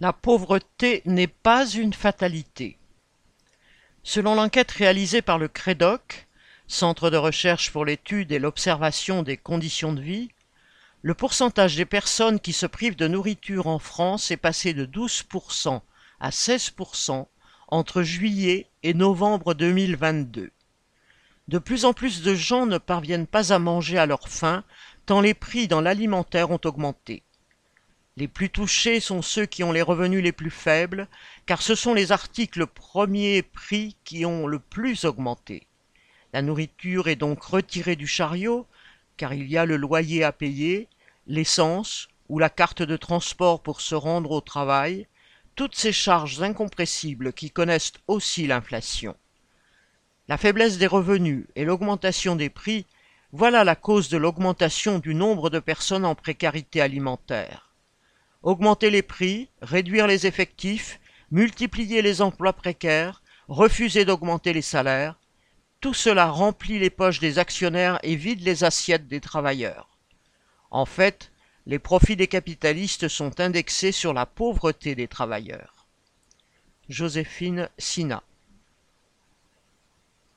La pauvreté n'est pas une fatalité. Selon l'enquête réalisée par le CREDOC, Centre de recherche pour l'étude et l'observation des conditions de vie, le pourcentage des personnes qui se privent de nourriture en France est passé de 12% à 16% entre juillet et novembre 2022. De plus en plus de gens ne parviennent pas à manger à leur faim tant les prix dans l'alimentaire ont augmenté. Les plus touchés sont ceux qui ont les revenus les plus faibles, car ce sont les articles premiers prix qui ont le plus augmenté. La nourriture est donc retirée du chariot, car il y a le loyer à payer, l'essence ou la carte de transport pour se rendre au travail, toutes ces charges incompressibles qui connaissent aussi l'inflation. La faiblesse des revenus et l'augmentation des prix, voilà la cause de l'augmentation du nombre de personnes en précarité alimentaire augmenter les prix, réduire les effectifs, multiplier les emplois précaires, refuser d'augmenter les salaires, tout cela remplit les poches des actionnaires et vide les assiettes des travailleurs. En fait, les profits des capitalistes sont indexés sur la pauvreté des travailleurs. Joséphine Sina